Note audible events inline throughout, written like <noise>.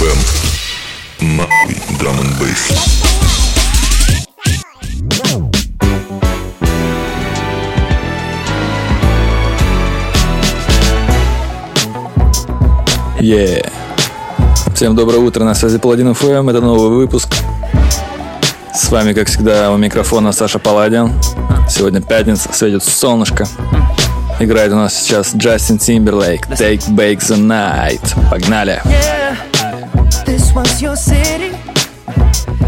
FM. Нахуй драм бейс. Yeah. Всем доброе утро, на связи Паладин ФМ, это новый выпуск. С вами, как всегда, у микрофона Саша Паладин. Сегодня пятница, светит солнышко. Играет у нас сейчас Джастин Тимберлейк, Take Back the Night. Погнали! Yeah, was your city.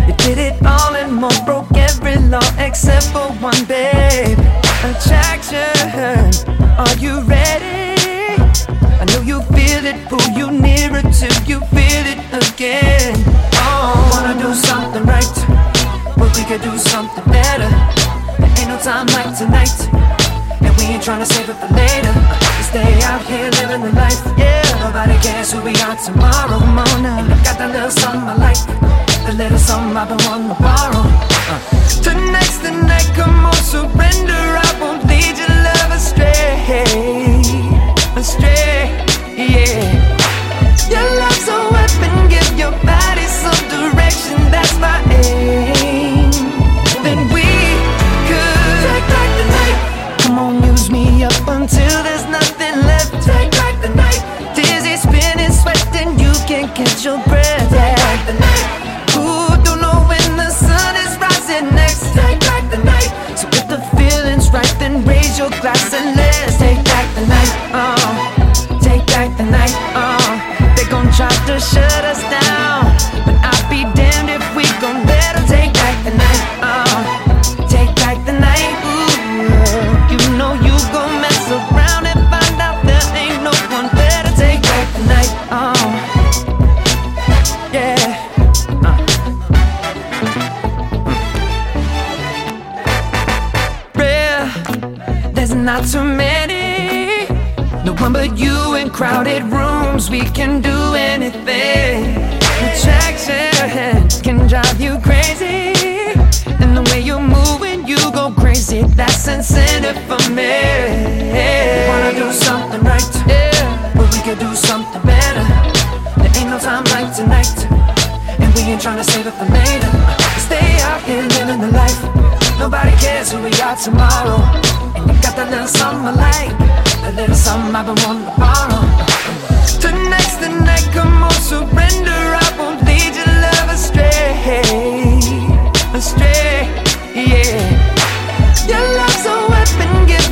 You did it all and more, broke every law except for one, babe. Attraction, are you ready? I know you feel it, pull you nearer till you feel it again. Oh, wanna do something right, but we could do something better. There ain't no time like tonight, we ain't tryna save it for later. We stay out here living the life, yeah. Nobody cares who we are tomorrow. And I got that little something I like, the little something I've been wanting to borrow. Uh. Tonight's the night, come on, surrender. I won't lead your love astray, astray, yeah. Your love's a weapon, give your it for me. Wanna do something right, yeah. but we can do something better. There ain't no time like tonight, and we ain't trying to save it for later. Stay out here living the life. Nobody cares who we are tomorrow. And you got that little something I like, that little something I've been wanting to borrow. Tonight's the night, come on, surrender. I won't lead your love astray, astray, yeah. Your love's so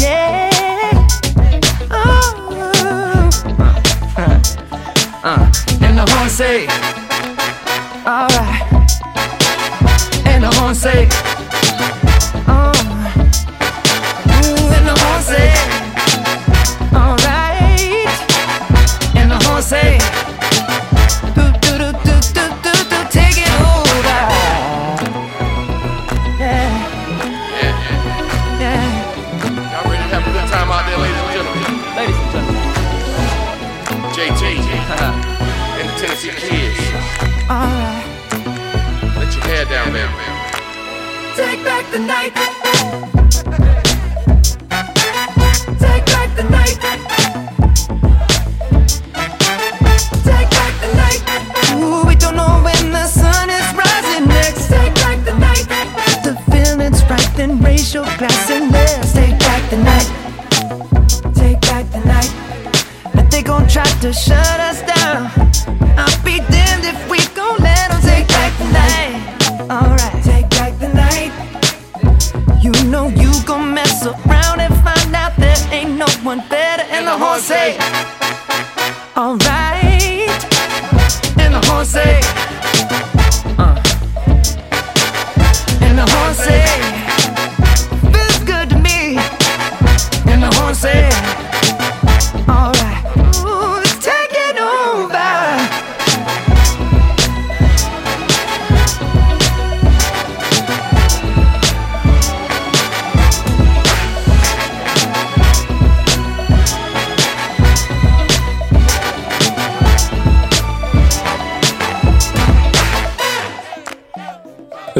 Yeah. Oh. Uh, and the horn say, alright. And the horn say,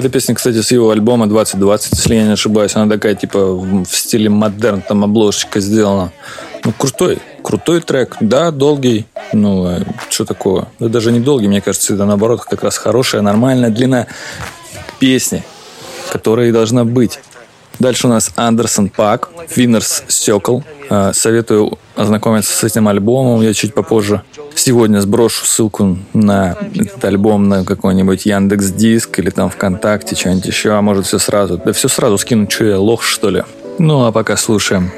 Эта песня, кстати, с его альбома 2020, если я не ошибаюсь. Она такая, типа, в стиле модерн, там обложечка сделана. Ну, крутой, крутой трек. Да, долгий. Ну, э, что такого? Да даже не долгий, мне кажется, это наоборот как раз хорошая, нормальная длина песни, которая и должна быть. Дальше у нас Андерсон Пак, Winners Circle. Э, Советую ознакомиться с этим альбомом. Я чуть попозже сегодня сброшу ссылку на этот альбом на какой-нибудь Яндекс Диск или там ВКонтакте, что-нибудь еще, а может все сразу. Да все сразу скину, что я, лох что ли? Ну, а пока слушаем.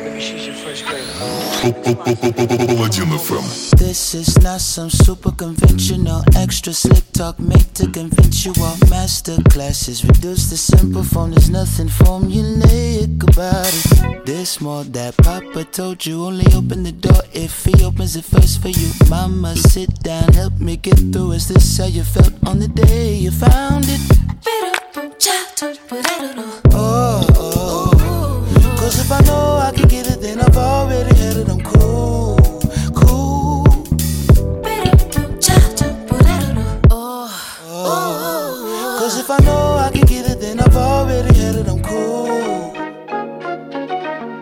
This is not some super conventional, extra slick talk made to convince you all. Master classes reduced to simple form. There's nothing formulaic about it. This more that Papa told you. Only open the door if he opens it first for you. Mama, sit down, help me get through. Is this how you felt on the day you found it? Oh, oh, oh. oh. cause if I know I can get it, then I've already. I know I can get it, then I've already had it. I'm cool.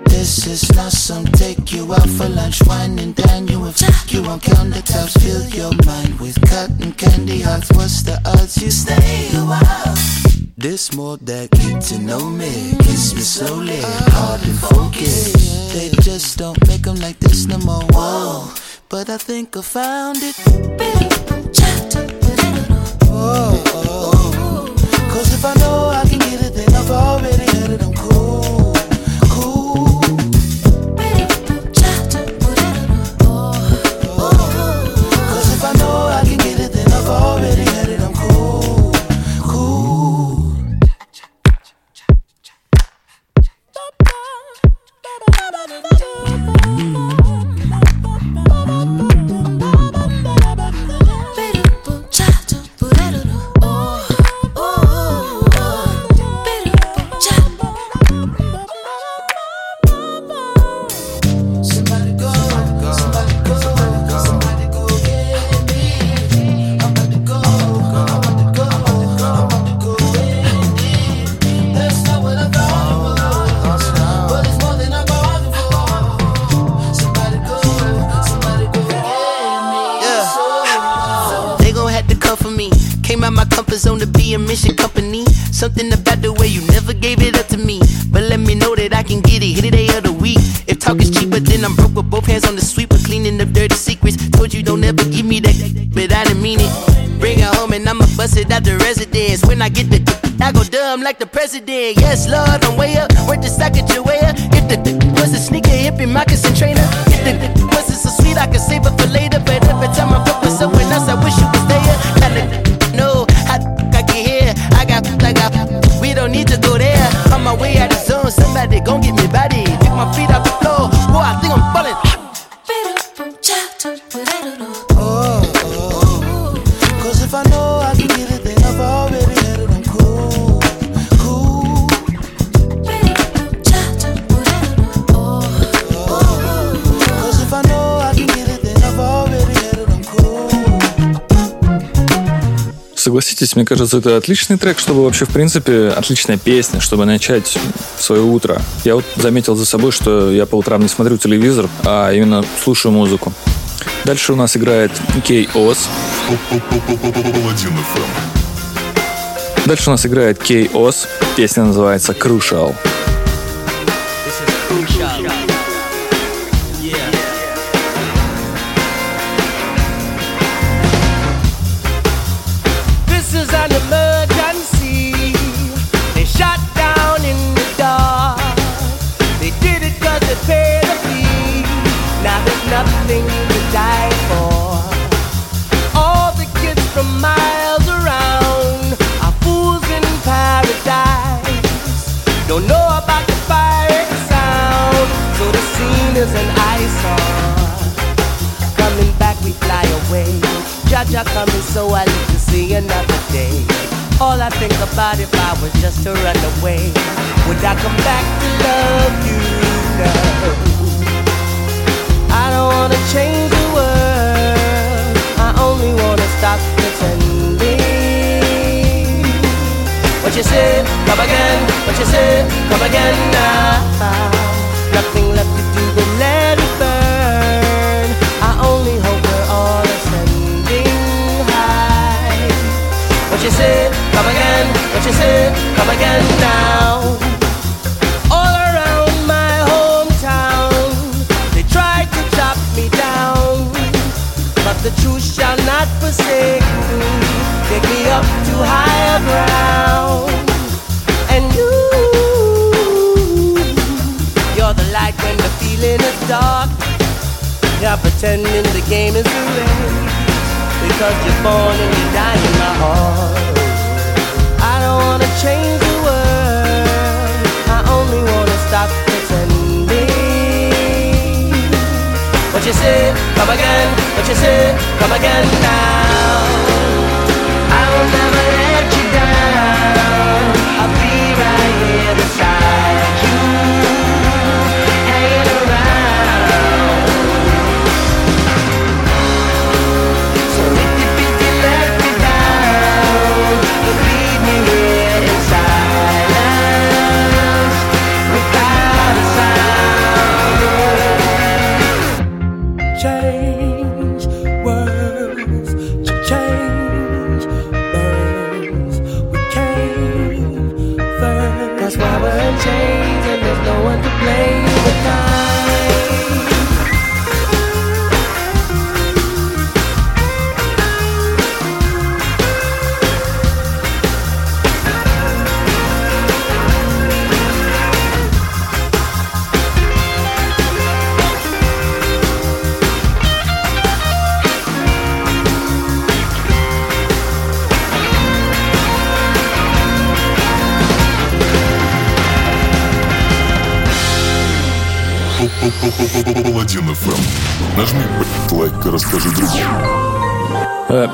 This is not some take you out for lunch, wine and dine you and fuck you on countertops. Fill your mind with cotton candy hearts. What's the odds you stay a while? This more that get to know me, kiss me slowly, hard and focused. They just don't make 'em like this no more. Whoa, but I think I found it. Cause if I know Yes, love. Yes, Lord, I'm way Согласитесь, мне кажется, это отличный трек, чтобы вообще, в принципе, отличная песня, чтобы начать свое утро. Я вот заметил за собой, что я по утрам не смотрю телевизор, а именно слушаю музыку. Дальше у нас играет K.O.S. Дальше у нас играет K.O.S. Песня называется Crucial. This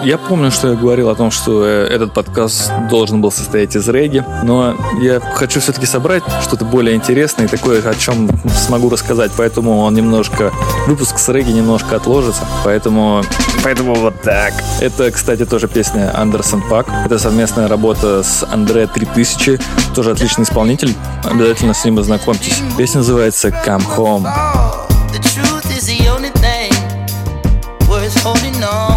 Я помню, что я говорил о том, что э, этот подкаст должен был состоять из регги, но я хочу все-таки собрать что-то более интересное и такое, о чем смогу рассказать, поэтому он немножко, выпуск с регги немножко отложится, поэтому... Поэтому вот так. Это, кстати, тоже песня Андерсон Пак. Это совместная работа с Андре 3000, тоже отличный исполнитель. Обязательно с ним ознакомьтесь. Песня называется «Come Home». Oh, the truth is the only thing worth holding on.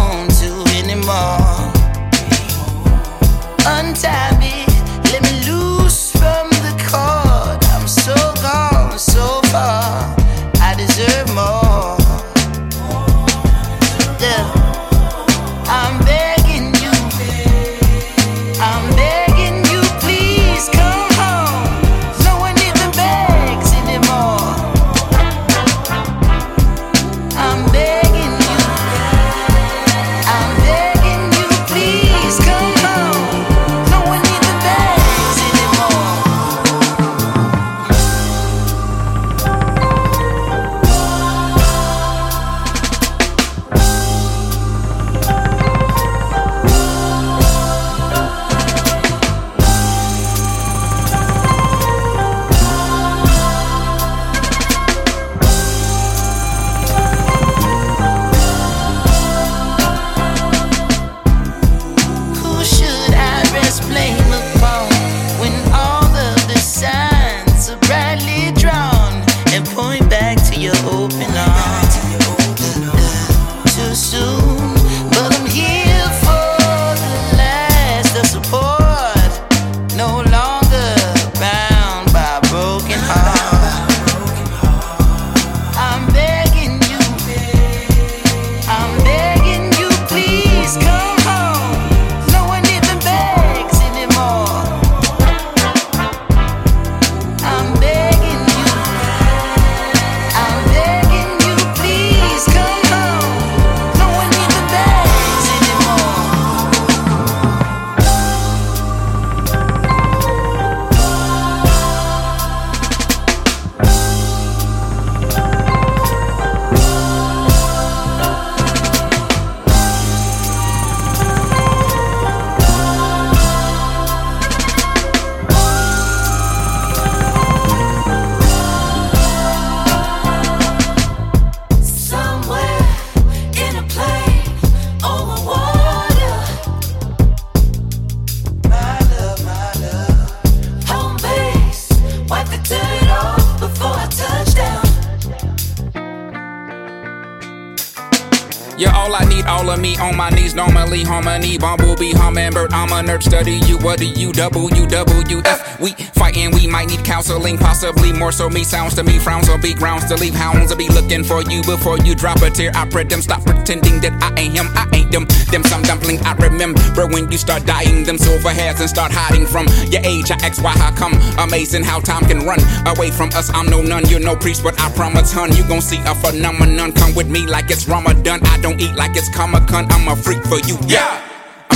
I'm nerd, study you. What do you double, you F? We fighting, we might need counseling, possibly more so me. Sounds to me, frowns on be grounds to leave hounds to be looking for you before you drop a tear. I pray them stop pretending that I ain't him, I ain't them. Them some dumpling I remember when you start dying them silver hairs and start hiding from your age. I ask why, how come? Amazing how time can run away from us. I'm no nun, you're no priest, but I promise, hun, you gon' see a phenomenon. Come with me like it's Ramadan. I don't eat like it's Comic Con. I'm a freak for you, yeah.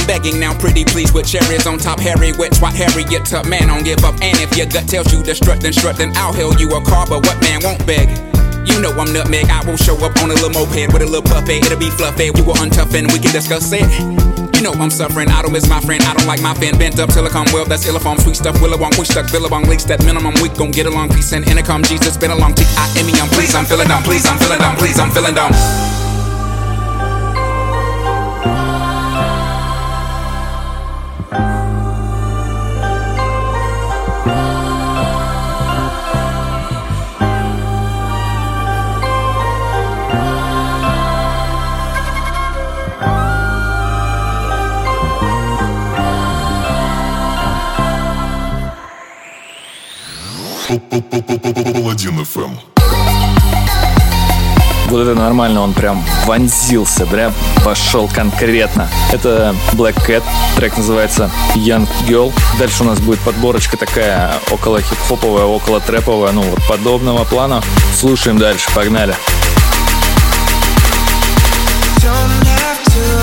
I'm begging now, pretty please, with cherries on top. Harry wet, swat Harriet up. Man, don't give up. And if your gut tells you to strut, then strut, then I'll hail you a car. But what man won't beg? You know I'm nutmeg. I will show up on a little moped with a little puppet. It'll be fluffy. You will untough and we can discuss it. You know I'm suffering. I don't miss my friend. I don't like my fan bent up come well. That's illifom, sweet stuff. Willowong, push stuck, billabong, leaks that minimum. We gon' get along. Peace and intercom. Jesus, been a long T I M E. I'm please, I'm feeling down. Please, I'm feeling down. Please, I'm feeling down. Паладин ФМ. Вот это нормально, он прям вонзился, прям пошел конкретно. Это Black Cat, трек называется Young Girl. Дальше у нас будет подборочка такая около хип-хоповая, около трэповая, ну вот подобного плана. Слушаем дальше, погнали. Don't have to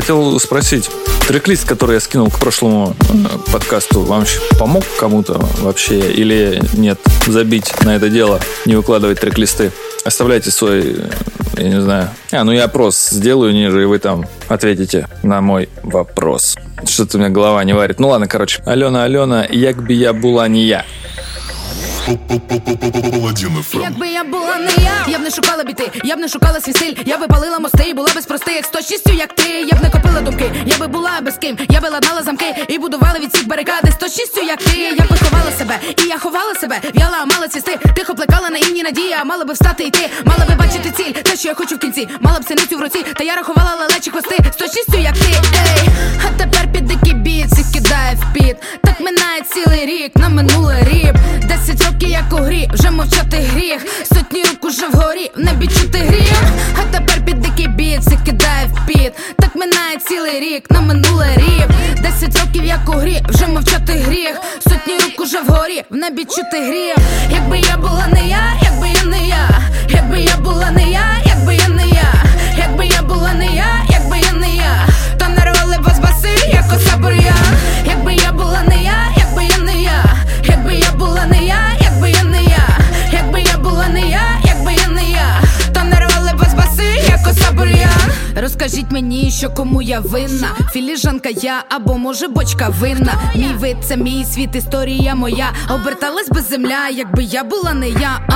хотел спросить, трек-лист, который я скинул к прошлому э, подкасту, вам помог кому-то вообще или нет? Забить на это дело, не выкладывать трек-листы. Оставляйте свой, э, я не знаю. А, ну я опрос сделаю ниже, и вы там ответите на мой вопрос. Что-то у меня голова не варит. Ну ладно, короче. Алена, Алена, як би я була не я. Якби я була не я, я б не шукала біти, я б не шукала свій стиль, я би палила мости, і була без простих з точністю, як ти, я б не копила думки, я би була без ким, я би ладнала замки і будувала від всіх барикади з точністю, як ти, я би ховала себе, і я ховала себе, в'яла, мала цвісти, тихо плекала на інні надія, мала би встати йти, мала би бачити ціль, те, що я хочу в кінці, мала б синицю в руці, та я рахувала лелечі хвости з точністю, як ти, ей, а тепер під дикий біт, кидає в піт, так минає цілий рік, на років як у грі, вже мовчати гріх, сотні рук уже вгорі, в небі чути гріх, а тепер під дикий біт, все кидає в піт, так минає цілий рік, на минуле ріп, десять років як у грі, вже мовчати гріх, сотні рук уже вгорі, в небі чути гріх, якби я була не я, мені, що кому я винна, філіжанка я або може бочка винна. Мій вид це мій світ, історія моя. Оберталась би земля, якби я була не я. А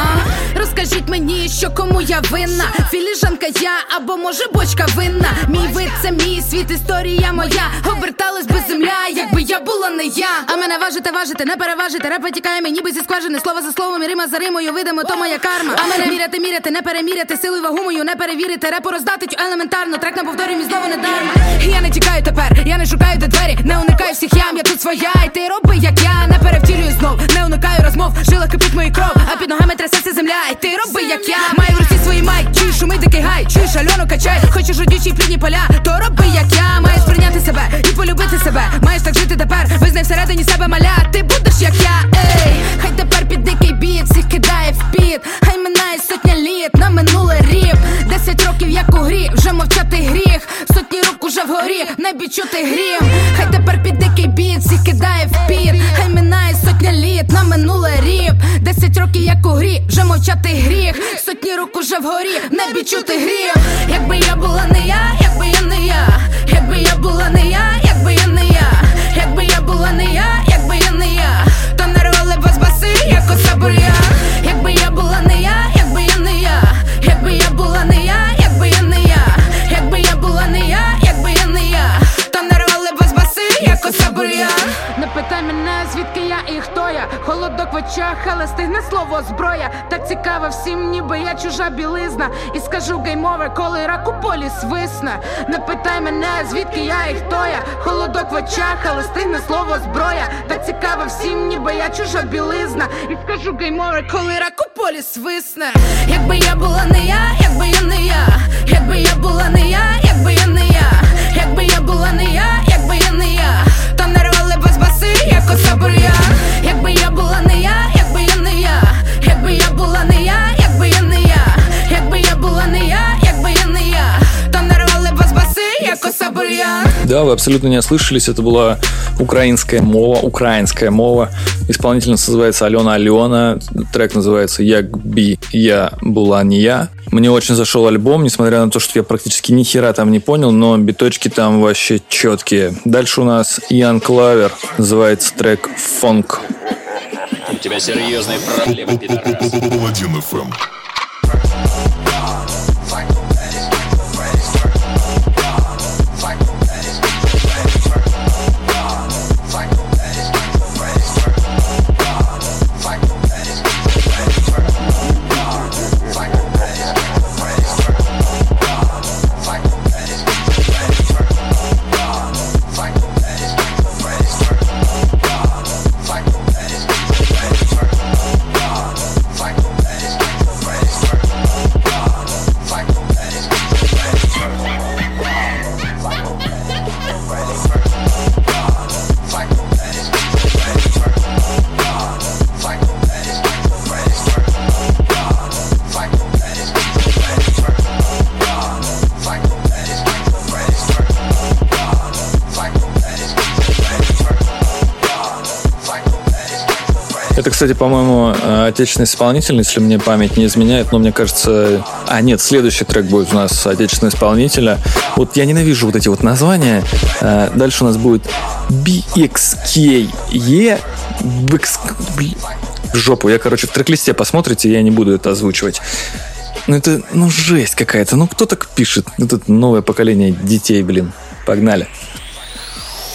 розкажіть мені, що кому я винна, філіжанка я або може бочка винна. Мій вид це мій світ, історія моя. Оберталась би земля, якби я була не я. А мене важите, важите, не переважите. Реп витікає мені ніби зі скважини. Слово за словом, і рима за римою. Видимо, то моя карма. А мене міряти, міряти, не переміряти. Силу і вагу мою не перевірити. Репу роздати елементарно. Трек на повторі мій знову не дарма. Я не тікаю тепер, я не шукаю де двері, не уникаю всіх ям, я тут своя. І ти роби, як я не перевтілюю знов, не уникаю розмов. Жила кипить мої кров, а під ногами трясеться земля. І ти роби, як я маю в руці свої май. Чуєш шуми дикий гай, чуєш альону качай. Хочеш родючі плідні поля, то роби, як я маєш прийняти себе і полюбити себе. Маєш так жити тепер, визнай всередині себе маля. Ти будеш як я, ей, хай тепер під дикий біт, всіх кидає в піт. Хай минає сотня літ на минуле ріп. Десять років як у грі, вже мовчати гріх. Сотні рук уже вгорі, не небі чути грім. Хай тепер під дикий біт, всіх кидає в піт. Хай минає сотня літ на минуле ріп. Десять років як у грі, вже мовчати гріх. Сотні рук уже вгорі, не небі чути грім. Якби я була не я, якби я не я, якби я була не я Холодок в очах, але стигне слово зброя. Так цікаво всім, ніби я чужа білизна. І скажу геймове, коли рак у полі свисне. Не питай мене, звідки я і хто я. Холодок в очах, але стигне слово зброя. Так цікаво всім, ніби я чужа білизна. І скажу геймове, коли рак у полі свисне. Якби я була не я, якби я не я, якби я була не я, якби я не я, якби я була не я, якби я не я, то нарвали б вас баси, як оса бур'ян. Да, вы абсолютно не ослышались. Это была украинская мова, украинская мова. Исполнительница называется Алена Алена. Трек называется «Як би я была не я». Мне очень зашел альбом, несмотря на то, что я практически ни хера там не понял, но биточки там вообще четкие. Дальше у нас Ян Клавер, называется трек «Фонк». У тебя серьезные проблемы, пидорас. Кстати, по-моему, э, отечественный исполнитель, если мне память не изменяет, но мне кажется... А, нет, следующий трек будет у нас отечественного исполнителя. Вот я ненавижу вот эти вот названия. Э, Дальше у нас будет BXKE. В жопу. Я, короче, в трек-листе посмотрите, я не буду это озвучивать. Ну это, ну жесть какая-то. Ну кто так пишет? Это новое поколение детей, блин. Погнали.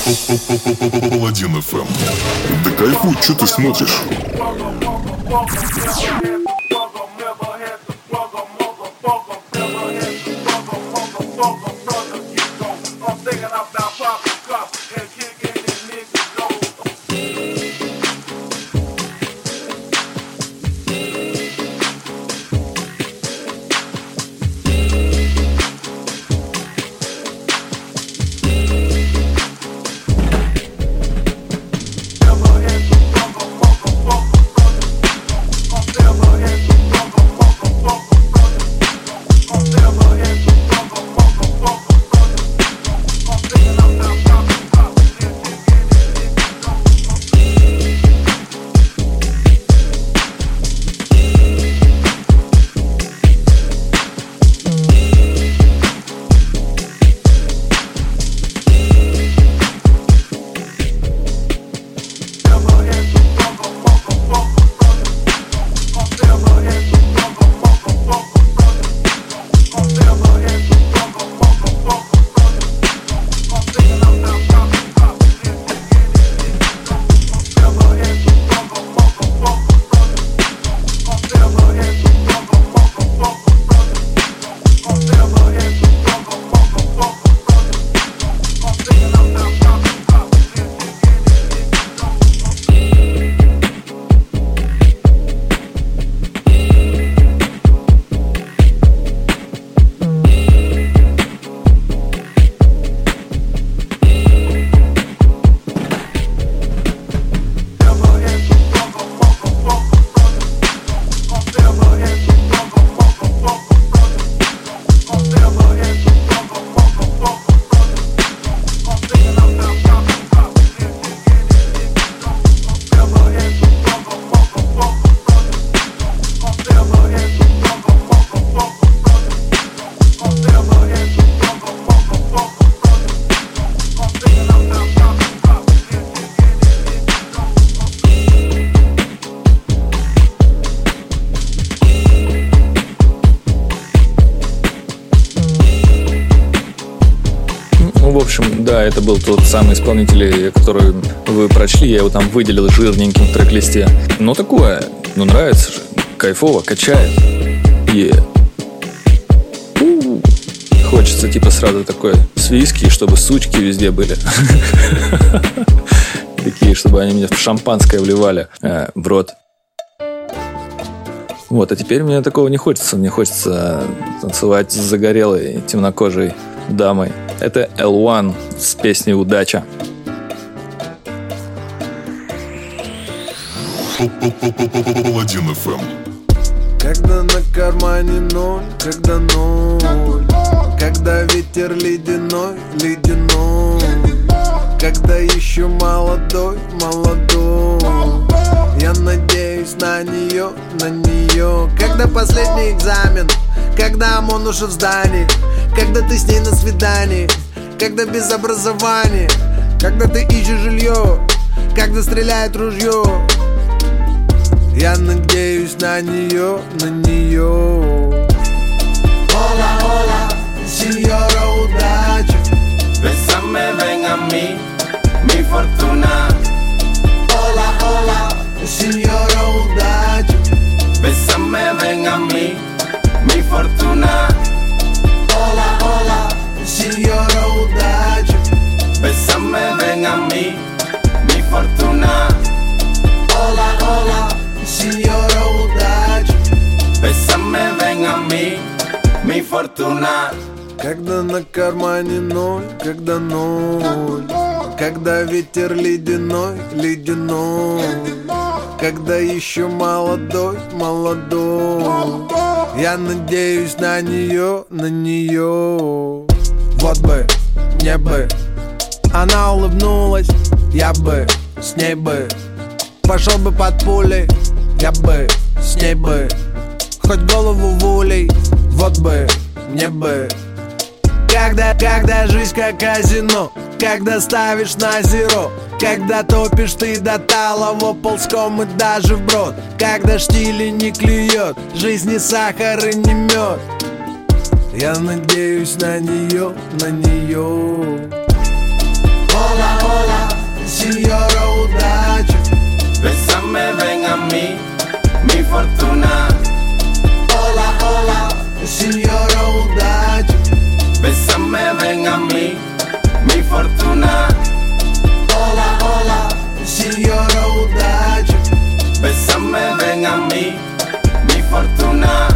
Паладин ФМ. Да кайфуй, что ты смотришь? walk on был тот самый исполнитель, который вы прочли, я его там выделил жирненьким в трек-листе. Ну, такое, ну, нравится же, кайфово, качает. У. Хочется, типа, сразу такой свиски, чтобы сучки везде были. <laughs> Такие, чтобы они мне в шампанское вливали э, в рот. Вот, а теперь мне такого не хочется. Мне хочется танцевать с загорелой темнокожей дамой. Это L1 с песней «Удача». Когда на кармане ноль, когда ноль Когда ветер ледяной, ледяной Когда еще молодой, молодой Я надеюсь на нее, на нее Когда последний экзамен, когда ОМОН уже в здании Когда ты с ней на свидании Когда без образования Когда ты ищешь жилье Когда стреляет ружье. Я надеюсь на нее, на нее Hola, hola, сеньора удача Bésame, ven a mí, mi fortuna. Hola, hola, сеньора удача Bésame, ven a mí, fortuna. Hola, hola, si lloro daño Bésame, ven a mí, mi fortuna. Hola, hola, si lloro daño Bésame, a mí, mi fortuna. Когда на кармане ноль, когда ноль. Когда ветер ледяной, ледяной. Когда еще молодой, молодой. Я надеюсь на нее, на нее. Вот бы, не бы. Она улыбнулась, я бы, с ней бы. Пошел бы под пулей, я бы, с ней бы. Хоть голову в улей, вот бы, мне бы когда, когда жизнь как казино когда ставишь на зеро Когда топишь ты до талого ползком и даже вброд Когда штили не клюет, жизни сахар и не мед. Я надеюсь на нее, на нее Ола, ола, сеньора удачи. Bésame, ven a mí, mi fortuna. Hola, hola, сеньора удачи Bésame, ven a mí, mi fortuna. Hola, hola, si yo raudade. Bésame, ven a mí, mi fortuna.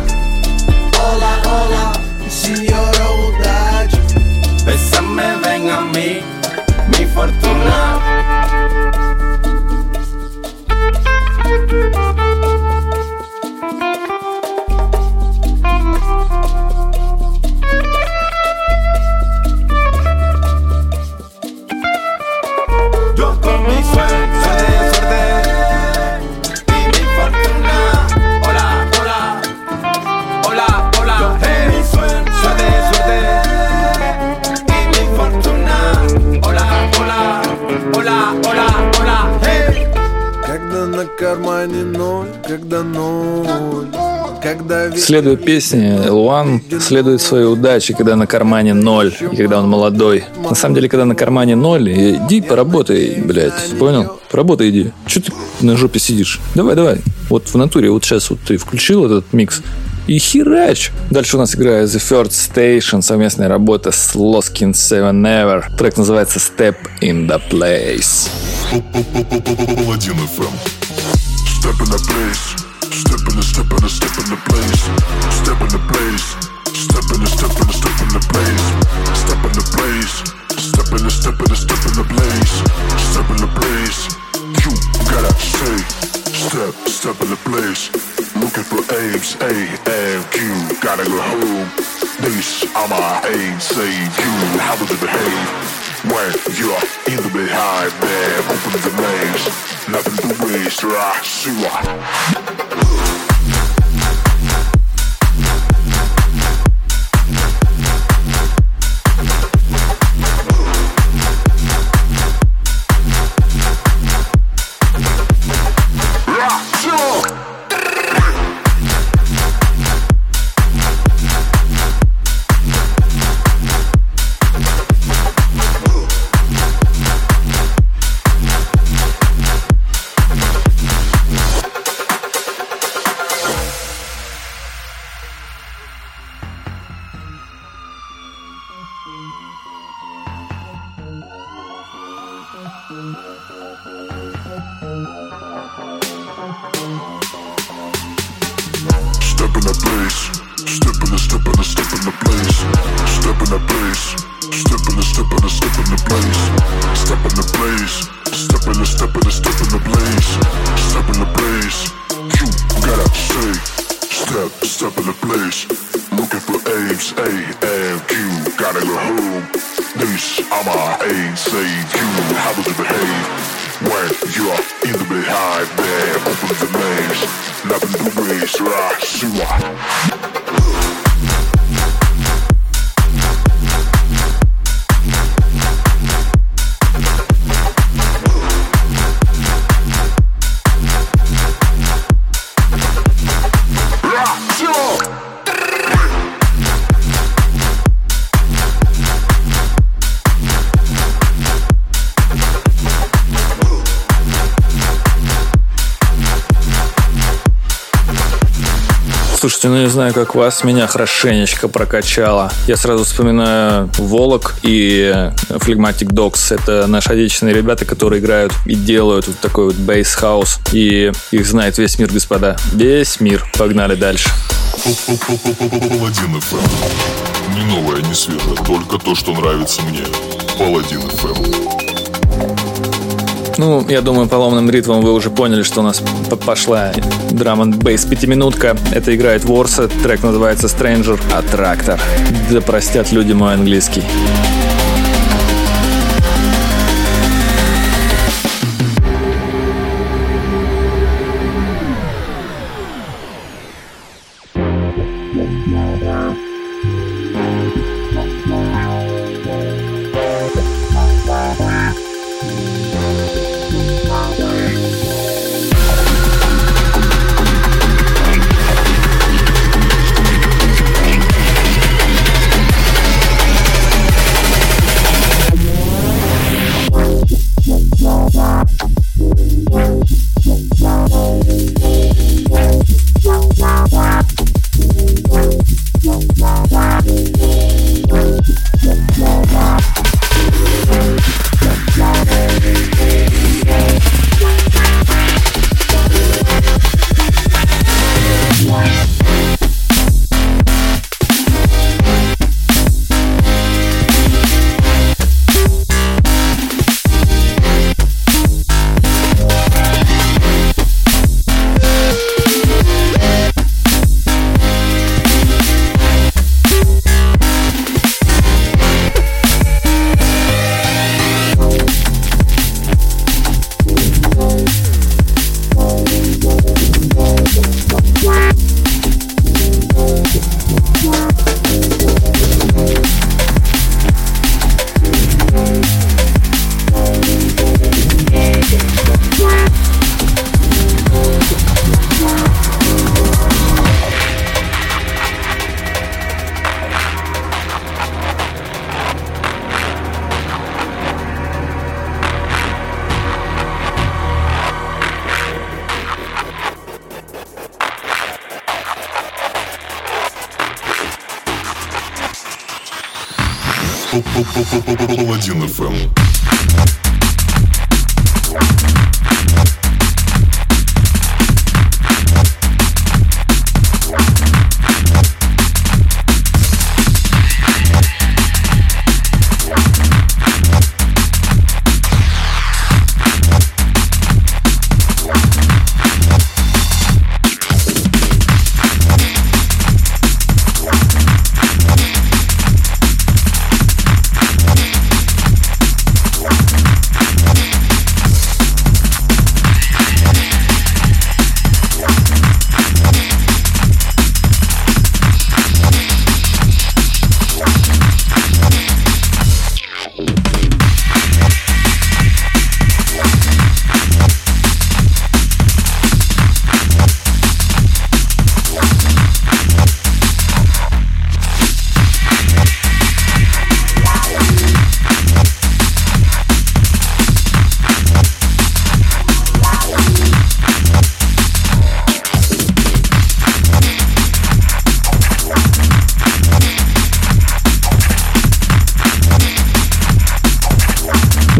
Hola, hola, si yo raudade. Bésame, ven a mí, mi fortuna. Кармане ноль, когда ноль Когда Следуя песне, Луан следует своей удаче, когда на кармане ноль, и когда он молодой. На самом деле, когда на кармане ноль, иди поработай, блядь, понял? Поработай иди. Че ты на жопе сидишь? Давай, давай. Вот в натуре, вот сейчас вот ты включил этот микс, и херач. Дальше у нас играет The Third Station, совместная работа с Loskin Seven Never. Трек называется Step in the Place. Паладин FM. Step in the place. Step in the step in the step in the place. Step in the place. Step in the step in the step in the place. Step in the place. Step in the step in the step in the place. Step in the place. You gotta say. Step, step in the place. Looking for aims, A and Q. Gotta go home. These are my aims. Say you, how would you behave? When you're in the behind there, open the names. Nothing to Mr. Asua. 啊！击落。Слушайте, ну не знаю, как вас, меня хорошенечко прокачало. Я сразу вспоминаю Volac и Phlegmatic Dogs. Это наши отечественные ребята, которые играют и делают вот такой вот bass house. И их знает весь мир, господа. Весь мир. Погнали дальше. Паладин ФМ. Не новое, не свежее, только то, что нравится мне. Паладин ФМ. Ну, я думаю, по ломным ритмам вы уже поняли, что у нас пошла драм н бейс пятиминутка. Это играет Ворса, трек называется Stranger, а трактор. Да простят люди мой английский.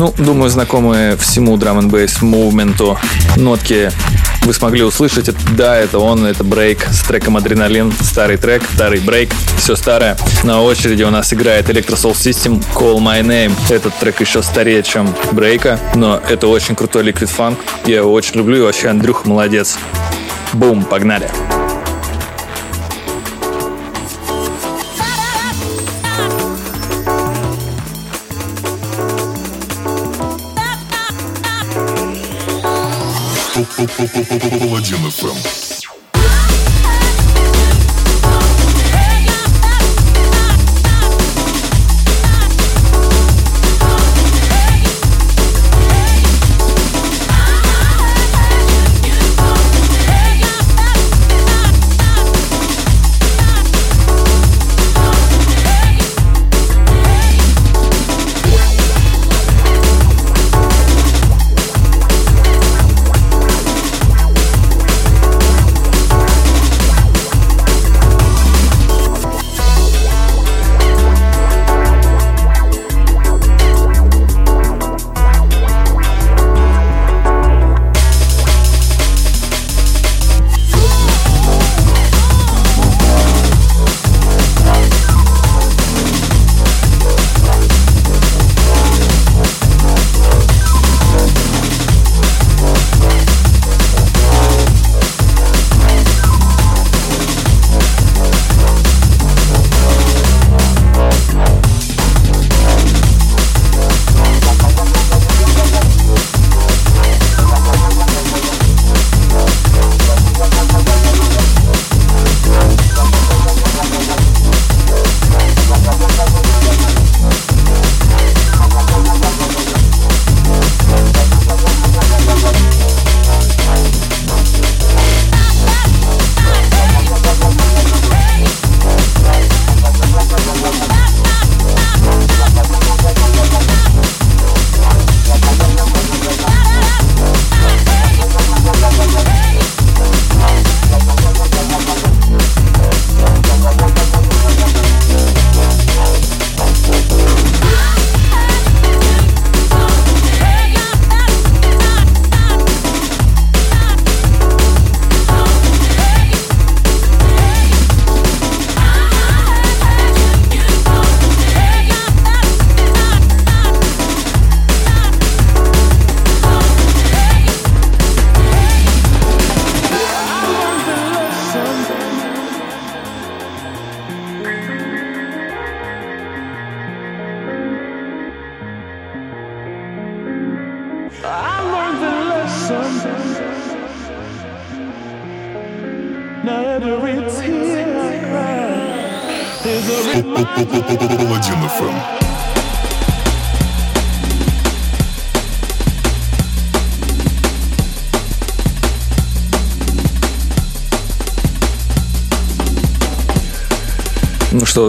Ну, думаю, знакомые всему драм н бейс мувменту нотки вы смогли услышать. Да, это он, это брейк с треком Адреналин. Старый трек, старый брейк, все старое. На очереди у нас играет Electro Soul System Call My Name. Этот трек еще старее, чем брейка, но это очень крутой ликвид фанк. Я его очень люблю и вообще Андрюха молодец. Бум, погнали. Паладин FM.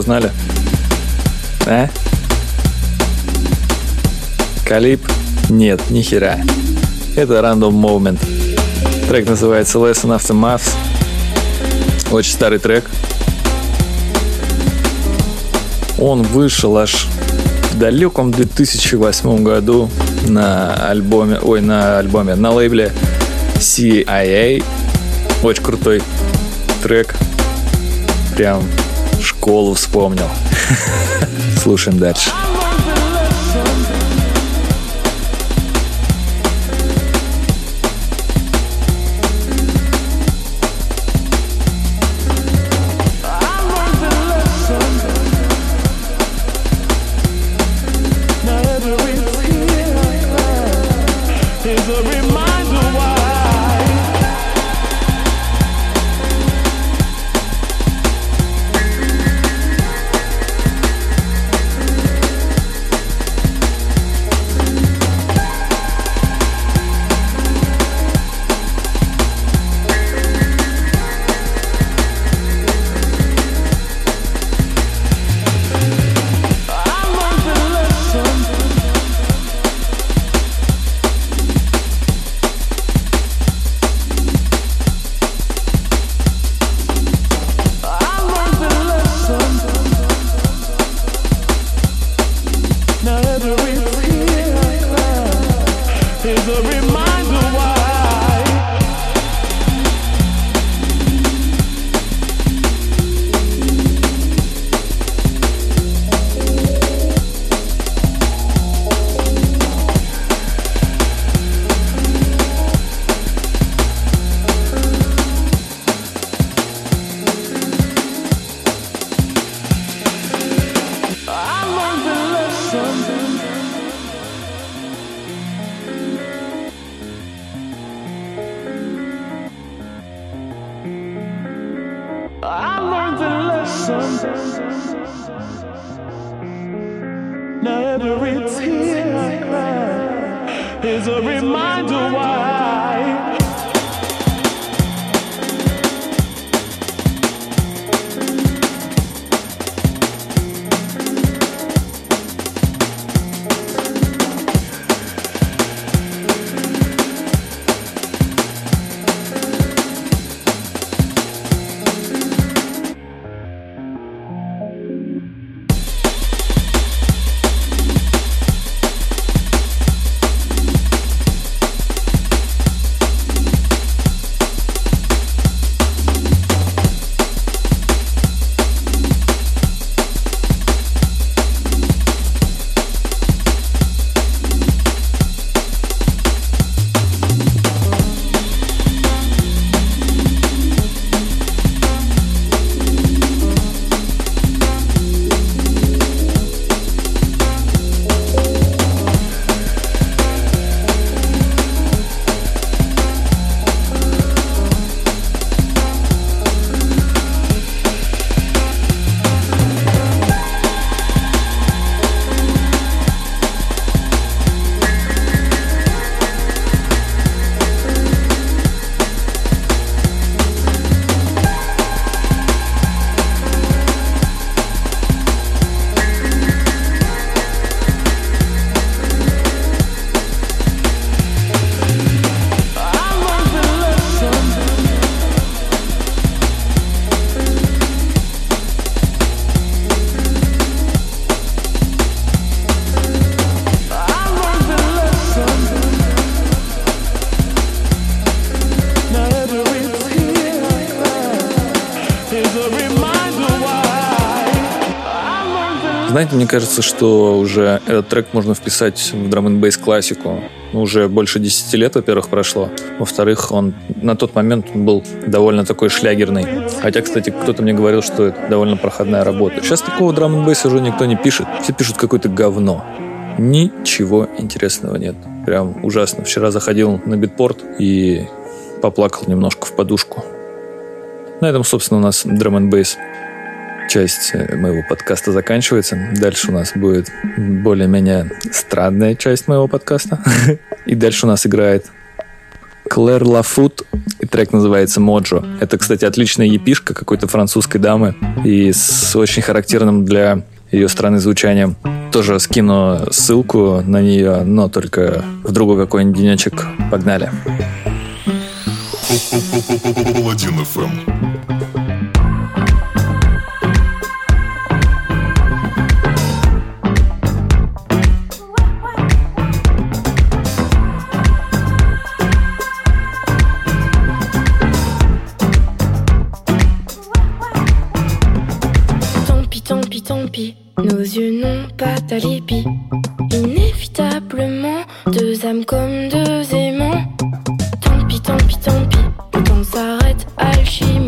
Узнали? А? Калип? Нет, ни хера. Это Random Moment. Трек называется Lesson After Maths. Очень старый трек. Он вышел аж в далеком 2008 году на альбоме, ой, на альбоме, на лейбле CIA. Очень крутой трек. Прям школу вспомнил. <laughs> Слушаем дальше. as a reminder why. Знаете, мне кажется, что уже этот трек можно вписать в драм н классику. Уже больше 10 лет, во-первых, прошло. Во-вторых, он на тот момент был довольно такой шлягерный. Хотя, кстати, кто-то мне говорил, что это довольно проходная работа. Сейчас такого драм н уже никто не пишет. Все пишут какое-то говно. Ничего интересного нет. Прям ужасно. Вчера заходил на битпорт и поплакал немножко в подушку. На этом, собственно, у нас драм н часть э, моего подкаста заканчивается. Дальше у нас будет более-менее странная часть моего подкаста. <laughs> И дальше у нас играет Клэр Лафут, и трек называется «Моджо». Это, кстати, отличная епишка какой-то французской дамы и с очень характерным для ее страны звучанием. Тоже скину ссылку на нее, но только в другой какой-нибудь денечек. Погнали. Паладин FM. Inévitablement, deux âmes comme deux aimants. Tant pis, tant pis, tant pis, le temps s'arrête, alchimie.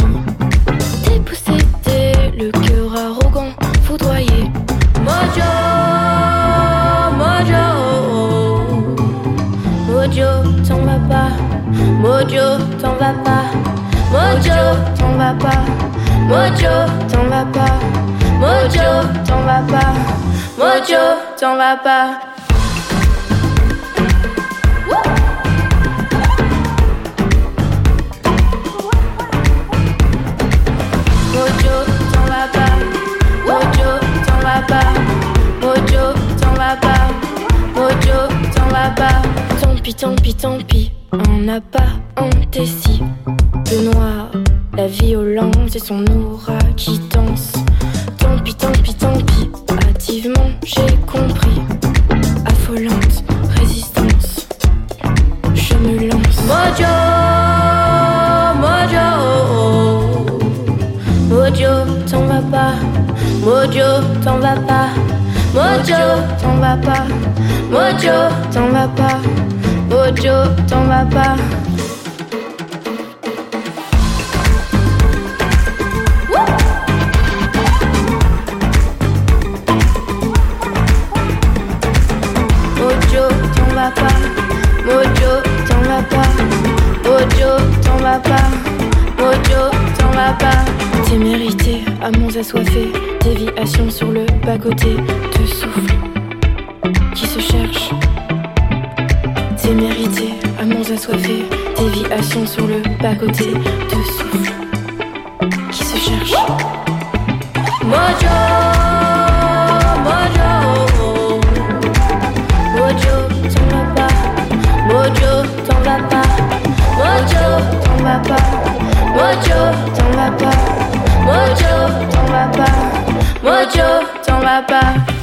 Dépossédé, le cœur arrogant, foudroyé. Mojo, Mojo, Mojo, t'en vas pas. Mojo, t'en vas pas. Mojo, t'en vas pas. Mojo, t'en vas pas. Mojo, t'en vas pas. Ojo t'en va pas. Mojo, t'en va pas. Ojo t'en va pas. Mojo, t'en va pas. Ojo t'en va pas. Tant pis tant pis tant pis. On n'a pas hanté si De noir. La violence et son aura qui Mojo, t'en vas pas. Mojo, t'en vas pas. Mojo, t'en vas pas. Amants assoiffés, déviation sur le bas-côté de souffle qui se cherche. T'es mérité, amants assoiffés, déviation sur le bas-côté de souffle qui se cherche. Mojo, Mojo, Bye bye.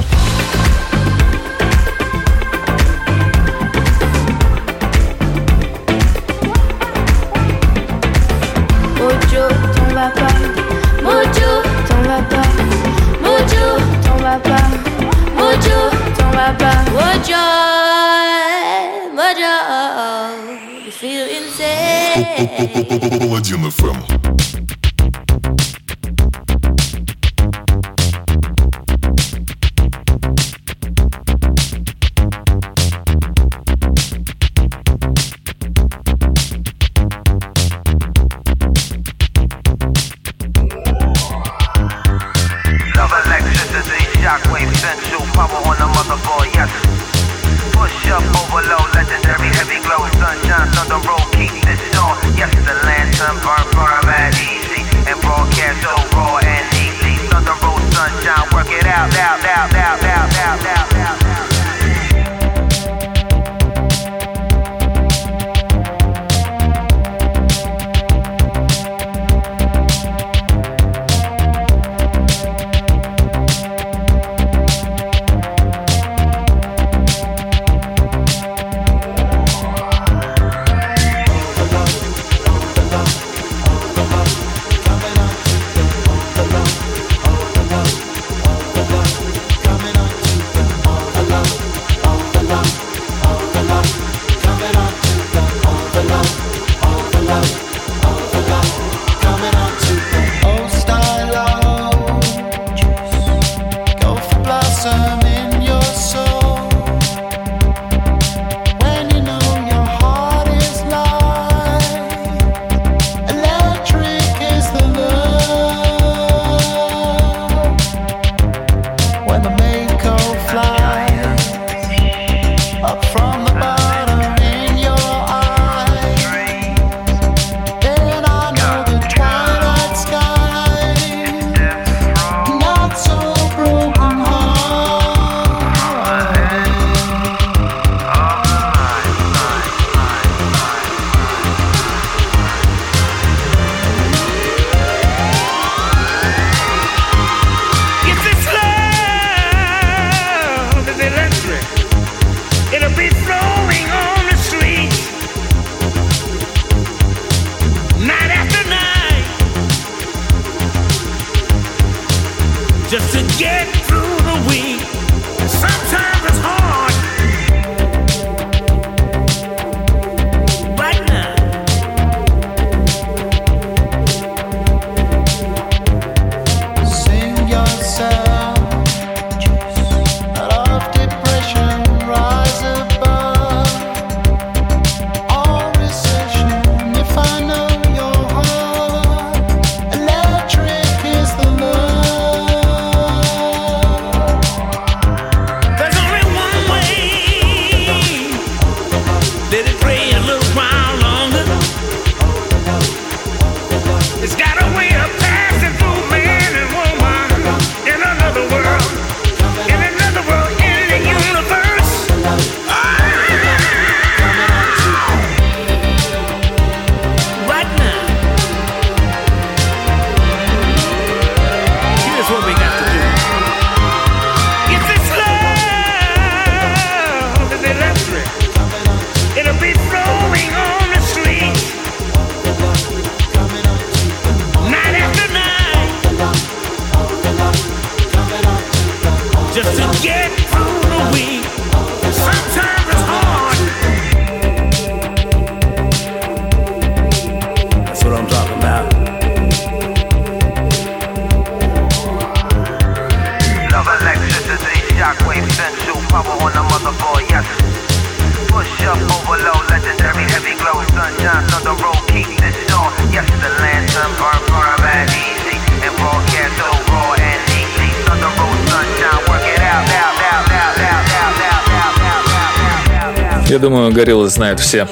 Думаю, гориллы знают все.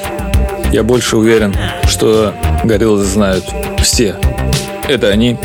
Я больше уверен, что гориллы знают все. Это они.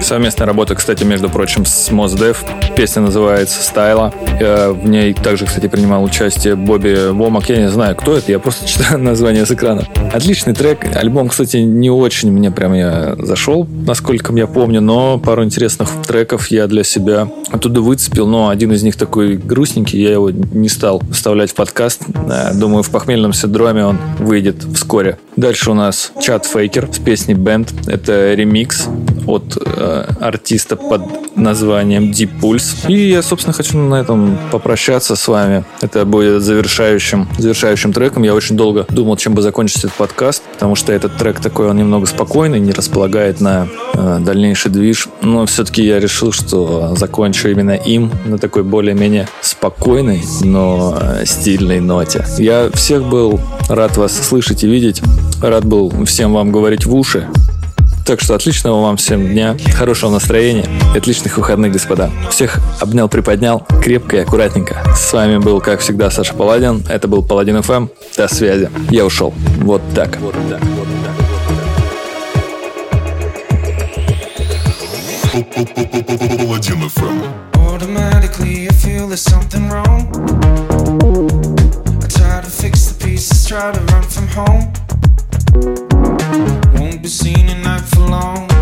Совместная работа, кстати, между прочим, с Мосдев. Песня называется «Стайла». Я в ней также, кстати, принимал участие Бобби Вомак. Я не знаю, кто это, я просто <laughs> читаю название с экрана. Отличный трек. Альбом, кстати, не очень мне прям я зашел, насколько я помню, но пару интересных треков я для себя оттуда выцепил. Но один из них такой грустненький, я его не стал вставлять в подкаст. Э, Думаю, в похмельном синдроме он выйдет вскоре. Дальше у нас Чат Фейкер с песней Band. Это ремикс от э, артиста под названием Deep Pulse. И я, собственно, хочу на этом попрощаться с вами. Это будет завершающим, завершающим треком. Я очень долго думал, чем бы закончить этот подкаст, потому что этот трек такой, он немного спокойный, не располагает на э, дальнейший движ. Но все-таки я решил, что закончу именно им на такой более-менее спокойной, но э, стильной ноте. Я всех был рад вас слышать и видеть. Рад был всем вам говорить в уши. Так что отличного вам всем дня, хорошего настроения и отличных выходных, господа. Всех обнял, приподнял, крепко и аккуратненько. С вами был, как всегда, Саша Паладин. Это был Паладин ФМ. До связи. Я ушел. Вот так. Вот так. Вот Паладин FM. Automatically, I feel there's something wrong. I try to fix the pieces, try to run from home. be seen and night for long.